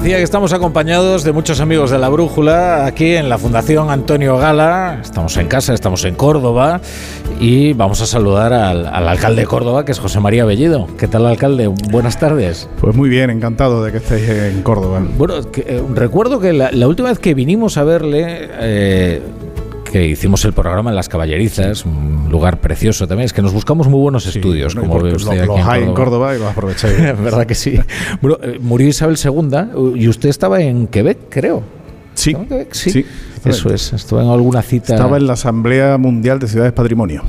decía que estamos acompañados de muchos amigos de la Brújula aquí en la Fundación Antonio Gala. Estamos en casa, estamos en Córdoba y vamos a saludar al, alcalde de Córdoba, que es José María Bellido. ¿Qué tal, alcalde? Buenas tardes. Pues muy bien, encantado de que estéis en Córdoba. Bueno, eh, recuerdo que la, última vez que vinimos a verle... Eh, que hicimos el programa en Las Caballerizas, un lugar precioso también. Es que nos buscamos muy buenos estudios, como ve usted aquí en Córdoba. y lo aprovecháis. ¿Verdad que sí? Bueno, eh, murió Isabel II y usted estaba en Quebec, creo. Sí, sí. sí. Eso es, estaba en alguna cita. Estaba en la Asamblea Mundial de Ciudades Patrimonio.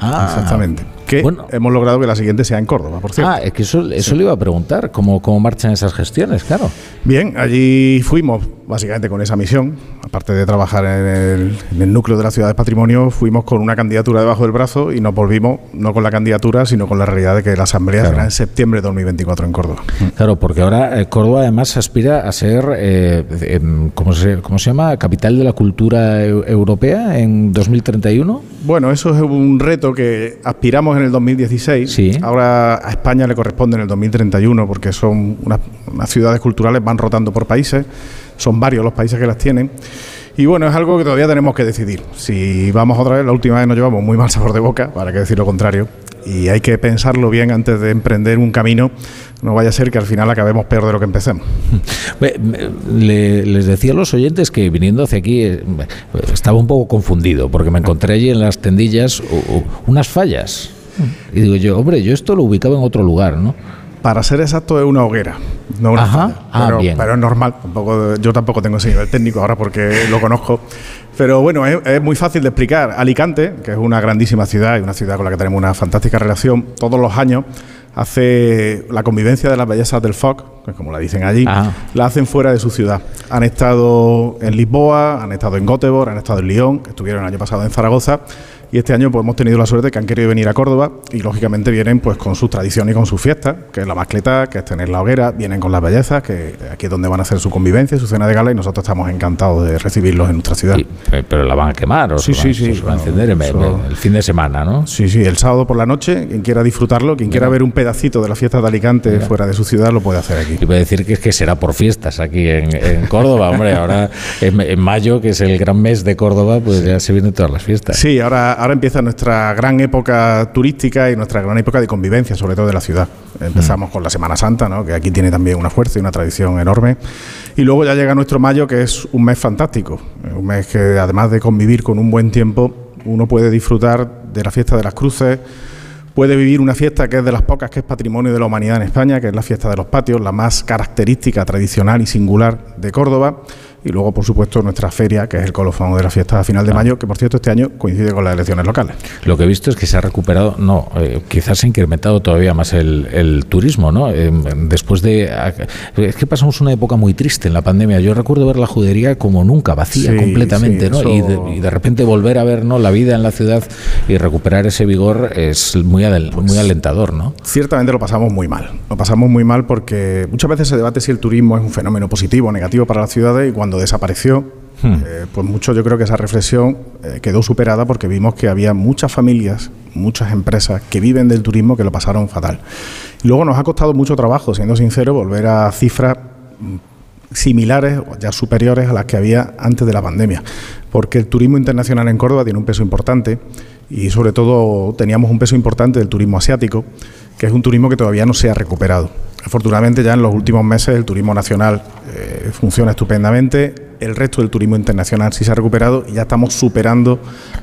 Ah, exactamente. Que hemos logrado que la siguiente sea en Córdoba, por cierto. Ah, es que eso, eso le iba a preguntar, ¿cómo, cómo marchan esas gestiones, claro. Bien, allí fuimos básicamente con esa misión, aparte de trabajar en el, núcleo de la ciudad de patrimonio, fuimos con una candidatura debajo del brazo y nos volvimos no con la candidatura, sino con la realidad de que la asamblea será en septiembre de 2024 en Córdoba. Claro, porque ahora eh, Córdoba además aspira a ser, eh, ¿cómo, se, ¿cómo se llama? Capital de la cultura europea en 2031. Bueno, eso es un reto que aspiramos en el 2016. Sí. Ahora a España le corresponde en el 2031 porque son unas ciudades culturales, van rotando por países son varios los países que las tienen. Y bueno, es algo que todavía tenemos que decidir. Si vamos otra vez, la última vez nos llevamos muy mal sabor de boca, para que decir lo contrario, y hay que pensarlo bien antes de emprender un camino. No vaya a ser que al final acabemos peor de lo que empecemos. les decía a los oyentes que viniendo hacia aquí eh, estaba un poco confundido, porque me encontré allí en las tendillas unas fallas. Y digo yo, hombre, yo esto lo ubicaba en otro lugar, ¿no? Para ser exacto, es una hoguera, no una Ajá. Ah, pero, es normal. Tampoco, yo tampoco tengo ese nivel técnico ahora porque lo conozco. Pero bueno, es, muy fácil de explicar. Alicante, que es una grandísima ciudad y una ciudad con la que tenemos una fantástica relación, todos los años hace la convivencia de las bellezas del FOC, que como la dicen allí, la hacen fuera de su ciudad. Han estado en Lisboa, han estado en Göteborg, han estado en Lyon, estuvieron el año pasado en Zaragoza y este año pues hemos tenido la suerte que han querido venir a Córdoba y lógicamente vienen pues con sus tradiciones y con sus fiestas, que es la mascleta, que es tener la hoguera, vienen con las bellezas, que aquí es donde van a hacer su convivencia, su cena de gala y nosotros estamos encantados de recibirlos en nuestra ciudad. Pero la van a quemar o sí, sí, sí, se va a encender el, fin de semana, ¿no? Sí, sí, el sábado por la noche, quien quiera disfrutarlo, quien quiera ver un pedacito de la fiesta de Alicante fuera de su ciudad lo puede hacer aquí. Y puede decir que es que será por fiestas aquí en, Córdoba, hombre, ahora en, mayo, que es el gran mes de Córdoba, pues ya se vienen todas las fiestas. Sí, ahora, ahora empieza nuestra gran época turística y nuestra gran época de convivencia, sobre todo de la ciudad. Empezamos con la Semana Santa, que aquí tiene también una fuerza y una tradición enorme. Y luego ya llega nuestro mayo, que es un mes fantástico. Un mes que además de convivir con un buen tiempo, uno puede disfrutar de la fiesta de las cruces, puede vivir una fiesta que es de las pocas que es patrimonio de la humanidad en España, que es la fiesta de los patios, la más característica, tradicional y singular de Córdoba y luego, por supuesto, nuestra feria, que es el colofón de la fiesta a final de mayo, que por cierto este año coincide con las elecciones locales. Lo que he visto es que se ha recuperado, no, eh, quizás se ha incrementado todavía más el, turismo, ¿no? Eh, después de... Es que pasamos una época muy triste en la pandemia. Yo recuerdo ver la judería como nunca, vacía completamente, ¿no? Y de, repente volver a ver ¿no? la vida en la ciudad y recuperar ese vigor es muy, muy alentador, ¿no? Ciertamente lo pasamos muy mal. Lo pasamos muy mal porque muchas veces se debate si el turismo es un fenómeno positivo o negativo para las ciudades y cuando desapareció, hmm. eh, pues mucho yo creo que esa reflexión eh, quedó superada porque vimos que había muchas familias, muchas empresas que viven del turismo que lo pasaron fatal. luego nos ha costado mucho trabajo, siendo sincero, volver a cifras mm, similares o ya superiores a las que había antes de la pandemia, porque el turismo internacional en Córdoba tiene un peso importante y sobre todo teníamos un peso importante del turismo asiático, que es un turismo que todavía no se ha recuperado. Afortunadamente ya en los últimos meses el turismo nacional eh, funciona estupendamente, el resto del turismo internacional sí se ha recuperado y ya estamos superando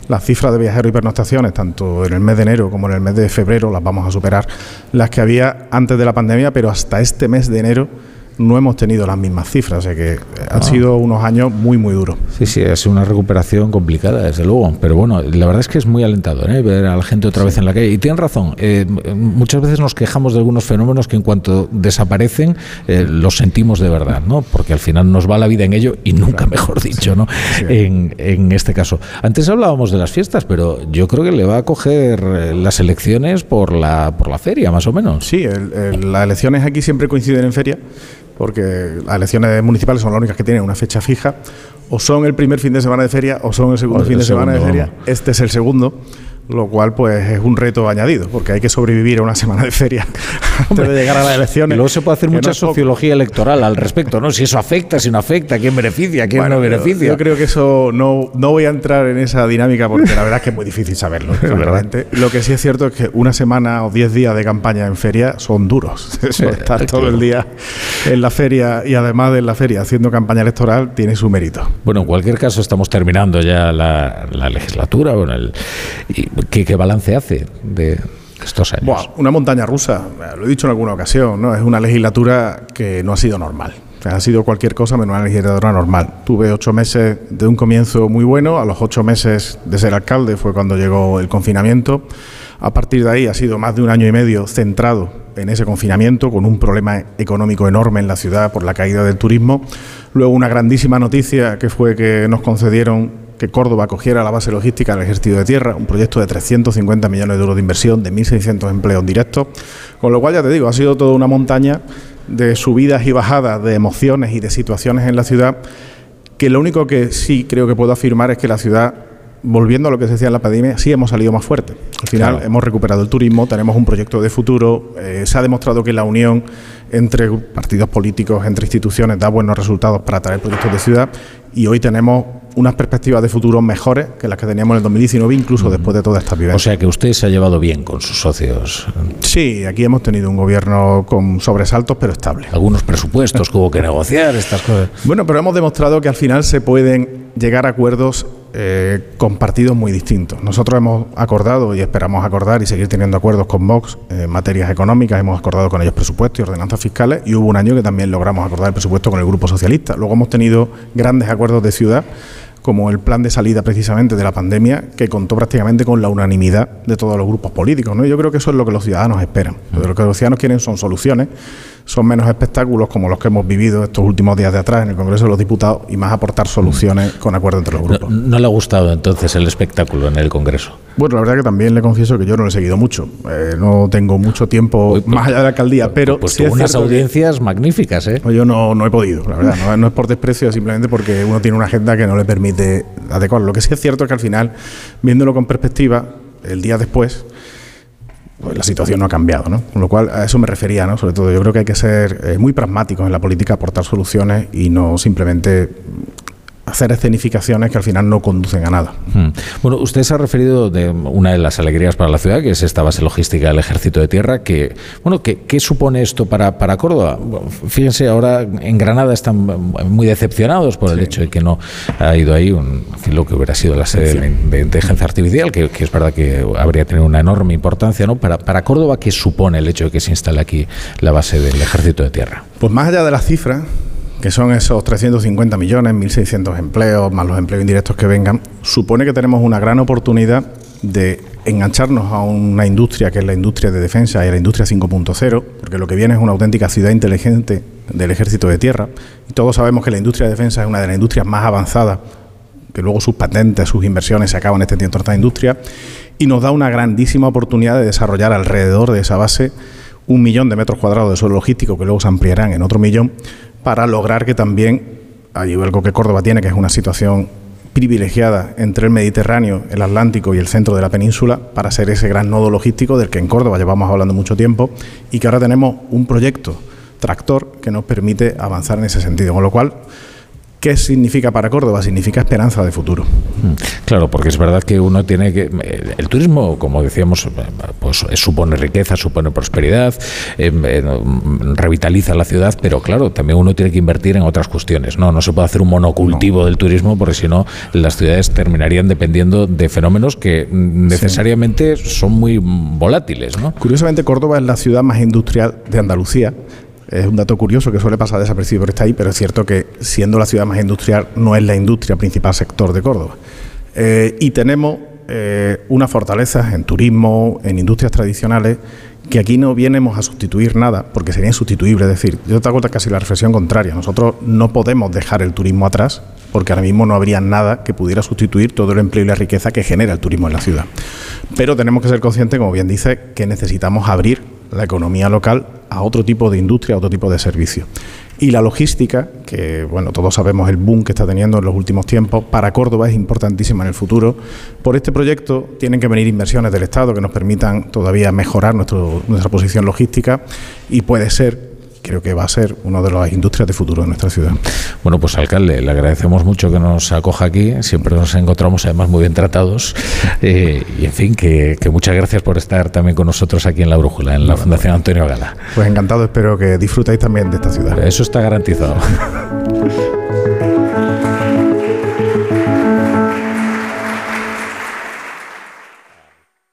las cifras de viajeros y pernoctaciones, tanto en el mes de enero como en el mes de febrero, las vamos a superar, las que había antes de la pandemia, pero hasta este mes de enero no hemos tenido las mismas cifras, o sea que han ah. sido unos años muy, muy duros. Sí, sí, ha sido una recuperación complicada, desde luego, pero bueno, la verdad es que es muy alentador ¿eh? ver a la gente otra vez en la calle. Y tienen razón, eh, muchas veces nos quejamos de algunos fenómenos que en cuanto desaparecen eh, los sentimos de verdad, ¿no? Porque al final nos va la vida en ello y nunca mejor dicho, ¿no? En, en, este caso. Antes hablábamos de las fiestas, pero yo creo que le va a coger las elecciones por la, por la feria, más o menos. Sí, las elecciones aquí siempre coinciden en feria porque las elecciones municipales son las únicas que tienen una fecha fija, o son el primer fin de semana de feria o son el segundo fin de semana de feria. Este es el segundo, lo cual pues es un reto añadido, porque hay que sobrevivir a una semana de feria antes de llegar a las elecciones. luego se puede hacer mucha sociología electoral al respecto, ¿no? Si eso afecta, si no afecta, quién beneficia, quién no beneficia. Yo, creo que eso no, no voy a entrar en esa dinámica porque la verdad es que es muy difícil saberlo. realmente. Lo que sí es cierto es que una semana o diez días de campaña en feria son duros. Eso, estar todo el día en la feria y además de en la feria haciendo campaña electoral tiene su mérito. Bueno, en cualquier caso estamos terminando ya la, legislatura. Bueno, el, ¿qué, balance hace de, estos años. una montaña rusa, lo he dicho en alguna ocasión, ¿no? Es una legislatura que no ha sido normal. ha sido cualquier cosa menos una legislatura normal. Tuve ocho meses de un comienzo muy bueno, a los ocho meses de ser alcalde fue cuando llegó el confinamiento. A partir de ahí ha sido más de un año y medio centrado en ese confinamiento, con un problema económico enorme en la ciudad por la caída del turismo. Luego una grandísima noticia que fue que nos concedieron que Córdoba cogiera la base logística del Ejército de Tierra, un proyecto de 350 millones de euros de inversión, de 1.600 empleos directos, con lo cual ya te digo, ha sido toda una montaña de subidas y bajadas, de emociones y de situaciones en la ciudad, que lo único que sí creo que puedo afirmar es que la ciudad volviendo a lo que se decía en la pandemia, sí hemos salido más fuerte. Al final hemos recuperado el turismo, tenemos un proyecto de futuro, eh, se ha demostrado que la unión entre partidos políticos, entre instituciones, da buenos resultados para traer proyectos de ciudad y hoy tenemos unas perspectivas de futuro mejores que las que teníamos en el 2019, incluso después de toda esta vivencia. O sea que usted se ha llevado bien con sus socios. Sí, aquí hemos tenido un gobierno con sobresaltos, pero estable. Algunos presupuestos que hubo que negociar, estas cosas. Bueno, pero hemos demostrado que al final se pueden llegar a acuerdos eh, con partidos muy distintos. Nosotros hemos acordado y esperamos acordar y seguir teniendo acuerdos con Vox en materias económicas, hemos acordado con ellos presupuestos y ordenanzas fiscales y hubo un año que también logramos acordar el presupuesto con el Grupo Socialista. Luego hemos tenido grandes acuerdos de ciudad como el plan de salida precisamente de la pandemia, que contó prácticamente con la unanimidad de todos los grupos políticos. ¿no? Yo creo que eso es lo que los ciudadanos esperan. Lo que los ciudadanos quieren son soluciones, son menos espectáculos como los que hemos vivido estos últimos días de atrás en el Congreso de los Diputados y más aportar soluciones con acuerdo entre los grupos. ¿No, le ha gustado entonces el espectáculo en el Congreso? Bueno, la verdad que también le confieso que yo no lo he seguido mucho. Eh, no tengo mucho tiempo pues, más allá de la alcaldía, pues, pero pues, unas audiencias magníficas, ¿eh? Yo no, no he podido, la verdad. No, es por desprecio, simplemente porque uno tiene una agenda que no le permite adecuarlo. Lo que sí es cierto es que al final, viéndolo con perspectiva, el día después pues la situación no ha cambiado, ¿no? Con lo cual a eso me refería, ¿no? Sobre todo yo creo que hay que ser eh, muy pragmáticos en la política, aportar soluciones y no simplemente hacer escenificaciones que al final no conducen a nada. Hmm. Bueno, usted se ha referido de una de las alegrías para la ciudad, que es esta base logística del Ejército de Tierra, que, bueno, ¿qué, supone esto para, para Córdoba? fíjense, ahora en Granada están muy decepcionados por el hecho de que no ha ido ahí un, lo que hubiera sido la sede de, inteligencia artificial, que, es verdad que habría tenido una enorme importancia, ¿no? Para, para Córdoba, ¿qué supone el hecho de que se instale aquí la base del Ejército de Tierra? Pues más allá de las cifras, que son esos 350 millones, 1.600 empleos, más los empleos indirectos que vengan, supone que tenemos una gran oportunidad de engancharnos a una industria que es la industria de defensa y la industria 5.0, porque lo que viene es una auténtica ciudad inteligente del ejército de tierra. Y todos sabemos que la industria de defensa es una de las industrias más avanzadas, que luego sus patentes, sus inversiones se acaban extendiendo a esta industria, y nos da una grandísima oportunidad de desarrollar alrededor de esa base un millón de metros cuadrados de suelo logístico que luego se ampliarán en otro millón para lograr que también, hay algo que Córdoba tiene, que es una situación privilegiada entre el Mediterráneo, el Atlántico y el centro de la península para ser ese gran nodo logístico del que en Córdoba llevamos hablando mucho tiempo y que ahora tenemos un proyecto tractor que nos permite avanzar en ese sentido. Con lo cual, ¿Qué significa para Córdoba? Significa esperanza de futuro. Mm, claro, porque es verdad que uno tiene que... Eh, el turismo, como decíamos, eh, pues supone riqueza, supone prosperidad, eh, revitaliza la ciudad, pero claro, también uno tiene que invertir en otras cuestiones. No, no se puede hacer un monocultivo del turismo porque si no las ciudades terminarían dependiendo de fenómenos que necesariamente son muy volátiles. ¿no? Curiosamente, Córdoba es la ciudad más industrial de Andalucía es un dato curioso que suele pasar desapercibido por está ahí, pero es cierto que siendo la ciudad más industrial no es la industria principal sector de Córdoba. Eh, y tenemos eh, una fortaleza en turismo, en industrias tradicionales, que aquí no vienemos a sustituir nada, porque sería insustituible. Es decir, yo te hago casi la reflexión contraria. Nosotros no podemos dejar el turismo atrás, porque ahora mismo no habría nada que pudiera sustituir todo el empleo y la riqueza que genera el turismo en la ciudad. Pero tenemos que ser conscientes, como bien dice, que necesitamos abrir la economía local a otro tipo de industria, a otro tipo de servicio. Y la logística, que bueno, todos sabemos el boom que está teniendo en los últimos tiempos, para Córdoba es importantísima en el futuro. Por este proyecto tienen que venir inversiones del Estado que nos permitan todavía mejorar nuestra posición logística y puede ser creo que va a ser una de las industrias de futuro de nuestra ciudad. Bueno, pues alcalde, le agradecemos mucho que nos acoja aquí, siempre nos encontramos además muy bien tratados eh, y en fin, que, muchas gracias por estar también con nosotros aquí en La Brújula, en la Fundación Antonio Gala. Pues encantado, espero que disfrutéis también de esta ciudad. Eso está garantizado.